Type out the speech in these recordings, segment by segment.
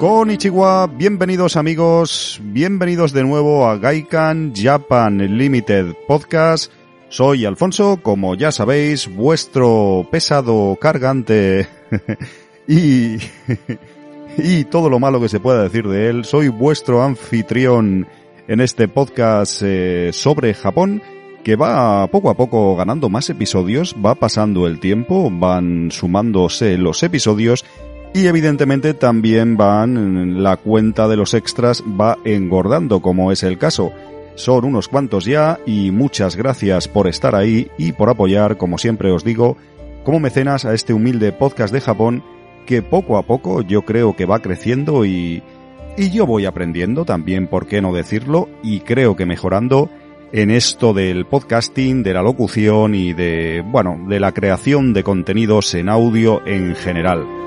Konnichiwa, bienvenidos amigos, bienvenidos de nuevo a Gaikan Japan Limited Podcast. Soy Alfonso, como ya sabéis, vuestro pesado cargante y, y todo lo malo que se pueda decir de él. Soy vuestro anfitrión en este podcast eh, sobre Japón que va poco a poco ganando más episodios, va pasando el tiempo, van sumándose los episodios y evidentemente también van, la cuenta de los extras va engordando, como es el caso. Son unos cuantos ya y muchas gracias por estar ahí y por apoyar, como siempre os digo, como mecenas a este humilde podcast de Japón que poco a poco yo creo que va creciendo y, y yo voy aprendiendo también, por qué no decirlo, y creo que mejorando en esto del podcasting, de la locución y de, bueno, de la creación de contenidos en audio en general.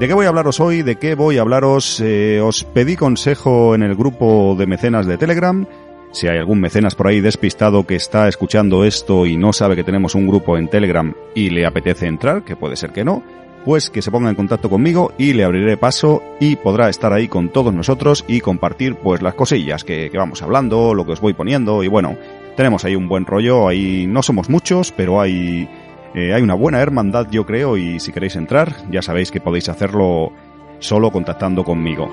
¿De qué voy a hablaros hoy? ¿De qué voy a hablaros? Eh, os pedí consejo en el grupo de mecenas de Telegram. Si hay algún mecenas por ahí despistado que está escuchando esto y no sabe que tenemos un grupo en Telegram y le apetece entrar, que puede ser que no, pues que se ponga en contacto conmigo y le abriré paso y podrá estar ahí con todos nosotros y compartir pues las cosillas que, que vamos hablando, lo que os voy poniendo y bueno, tenemos ahí un buen rollo, ahí no somos muchos, pero hay eh, hay una buena hermandad, yo creo, y si queréis entrar, ya sabéis que podéis hacerlo solo contactando conmigo.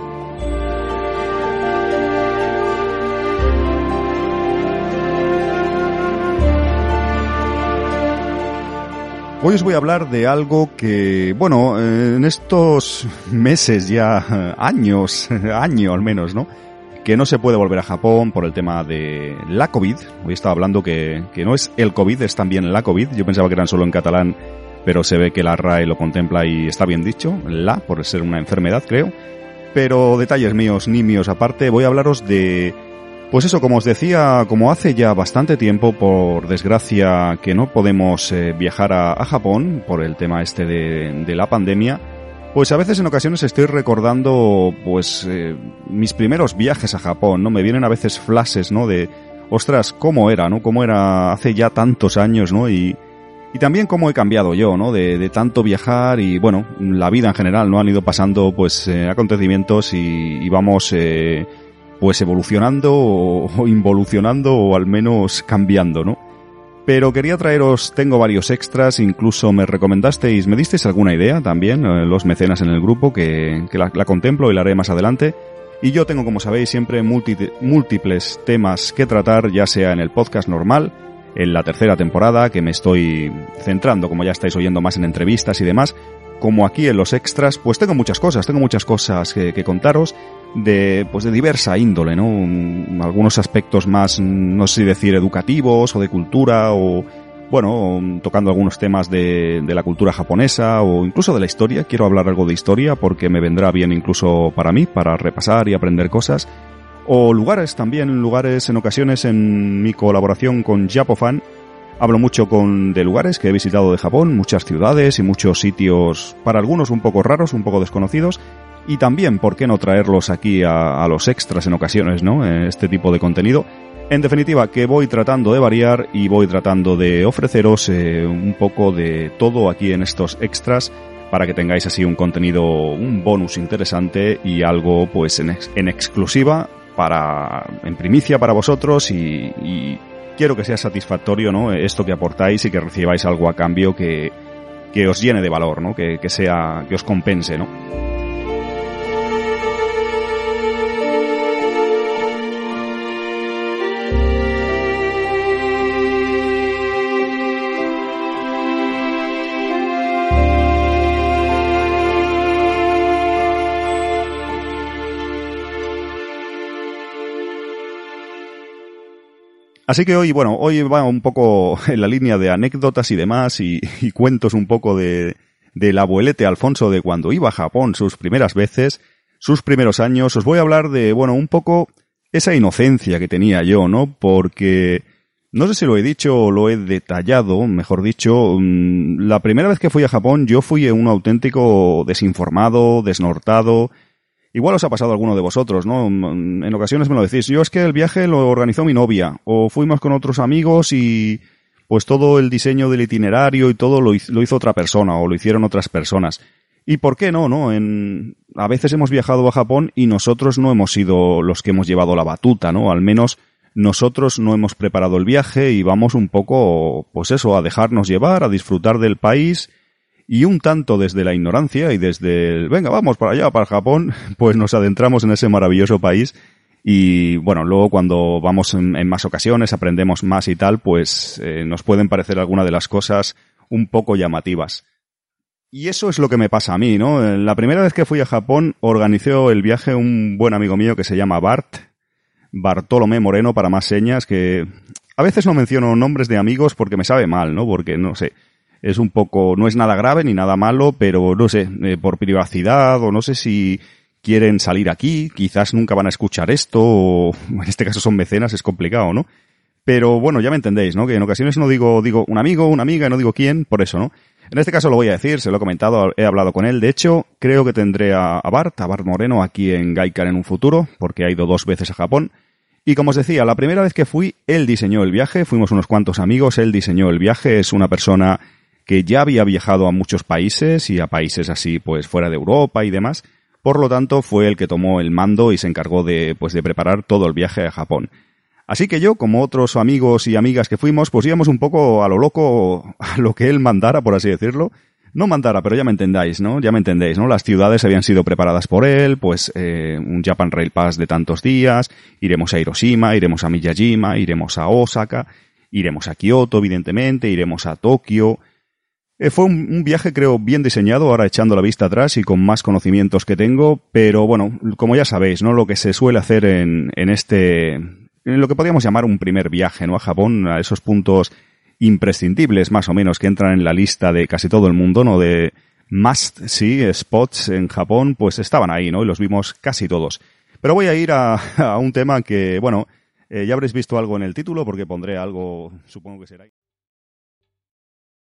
Hoy os voy a hablar de algo que, bueno, en estos meses ya, años, año al menos, ¿no? Que no se puede volver a Japón por el tema de la COVID. Hoy estaba hablando que, que no es el COVID, es también la COVID. Yo pensaba que eran solo en catalán, pero se ve que la RAE lo contempla y está bien dicho, la, por ser una enfermedad, creo. Pero detalles míos, ni míos aparte, voy a hablaros de... Pues eso, como os decía, como hace ya bastante tiempo, por desgracia, que no podemos eh, viajar a, a, Japón por el tema este de, de la pandemia, pues a veces en ocasiones estoy recordando pues eh, mis primeros viajes a Japón, ¿no? Me vienen a veces flashes, ¿no? De, ostras, cómo era, ¿no? Cómo era hace ya tantos años, ¿no? Y, y también cómo he cambiado yo, ¿no? De, de, tanto viajar y, bueno, la vida en general, ¿no? Han ido pasando, pues, eh, acontecimientos y, vamos, eh, pues, evolucionando o, o involucionando o al menos cambiando, ¿no? Pero quería traeros, tengo varios extras, incluso me recomendasteis, me disteis alguna idea también, eh, los mecenas en el grupo, que, que la, contemplo y la haré más adelante. Y yo tengo, como sabéis, siempre múltiples temas que tratar, ya sea en el podcast normal, en la tercera temporada, que me estoy centrando, como ya estáis oyendo, más en entrevistas y demás, como aquí en los extras, pues tengo muchas cosas, tengo muchas cosas que contaros de, pues de diversa índole, ¿no? Algunos aspectos más, no sé si decir educativos o de cultura o, bueno, tocando algunos temas de, de la cultura japonesa o incluso de la historia. Quiero hablar algo de historia porque me vendrá bien incluso para mí, para repasar y aprender cosas. O lugares también, lugares en ocasiones en mi colaboración con Japofan. Hablo mucho con de lugares que he visitado de Japón, muchas ciudades y muchos sitios, para algunos un poco raros, un poco desconocidos, y también, ¿por qué no traerlos aquí a, los extras en ocasiones, ¿no? Este tipo de contenido. En definitiva, que voy tratando de variar y voy tratando de ofreceros eh, un poco de todo aquí en estos extras para que tengáis así un contenido, un bonus interesante y algo pues en exclusiva para, en primicia para vosotros y, y, quiero que sea satisfactorio, ¿no? Esto que aportáis y que recibáis algo a cambio que, que os llene de valor, ¿no? Que, que sea, que os compense, ¿no? Así que hoy, bueno, hoy va un poco en la línea de anécdotas y demás y, y cuentos un poco de, del abuelete Alfonso de cuando iba a Japón sus primeras veces, sus primeros años. Os voy a hablar de, bueno, un poco esa inocencia que tenía yo, ¿no? Porque no sé si lo he dicho o lo he detallado, mejor dicho, mm, la primera vez que fui a Japón yo fui un auténtico desinformado, desnortado. Igual os ha pasado alguno de vosotros, ¿no? Mm, en ocasiones me lo decís. Yo es que el viaje lo organizó mi novia, o fuimos con otros amigos y pues todo el diseño del itinerario y todo lo hizo, otra persona o lo hicieron otras personas. ¿Y por qué no, no? En, a veces hemos viajado a Japón y nosotros no hemos sido los que hemos llevado la batuta, ¿no? Al menos nosotros no hemos preparado el viaje y vamos un poco, pues eso, a dejarnos llevar, a disfrutar del país y un tanto desde la ignorancia y desde el, venga, vamos para allá, para Japón, pues nos adentramos en ese maravilloso país y bueno, luego cuando vamos en, más ocasiones, aprendemos más y tal, pues eh, nos pueden parecer algunas de las cosas un poco llamativas. Y eso es lo que me pasa a mí, ¿no? La primera vez que fui a Japón organizó el viaje un buen amigo mío que se llama Bart, Bartolomé Moreno para más señas, que a veces no menciono nombres de amigos porque me sabe mal, ¿no? Porque no sé, es un poco, no es nada grave ni nada malo, pero no sé, eh, por privacidad o no sé si quieren salir aquí, quizás nunca van a escuchar esto, o en este caso son mecenas, es complicado, ¿no? Pero bueno, ya me entendéis, ¿no? Que en ocasiones no digo, digo un amigo, una amiga, no digo quién, por eso, ¿no? En este caso lo voy a decir, se lo he comentado, he hablado con él. De hecho, creo que tendré a, Bart, a Bart Moreno, aquí en Gaikar en un futuro, porque ha ido dos veces a Japón. Y como os decía, la primera vez que fui, él diseñó el viaje, fuimos unos cuantos amigos, él diseñó el viaje, es una persona que ya había viajado a muchos países y a países así pues fuera de Europa y demás. Por lo tanto, fue el que tomó el mando y se encargó de pues de preparar todo el viaje a Japón. Así que yo, como otros amigos y amigas que fuimos, pues íbamos un poco a lo loco, a lo que él mandara, por así decirlo. No mandara, pero ya me entendáis, ¿no? Ya me entendéis, ¿no? Las ciudades habían sido preparadas por él, pues eh, un Japan Rail Pass de tantos días, iremos a Hiroshima, iremos a Miyajima, iremos a Osaka, iremos a Kioto, evidentemente, iremos a Tokio. Eh, fue un, viaje, creo, bien diseñado, ahora echando la vista atrás y con más conocimientos que tengo, pero bueno, como ya sabéis, ¿no? Lo que se suele hacer en, en este, lo que podríamos llamar un primer viaje, ¿no? A Japón, a esos puntos imprescindibles, más o menos, que entran en la lista de casi todo el mundo, ¿no? De must see spots en Japón, pues estaban ahí, ¿no? Y los vimos casi todos. Pero voy a ir a, a un tema que, bueno, eh, ya habréis visto algo en el título, porque pondré algo, supongo que será.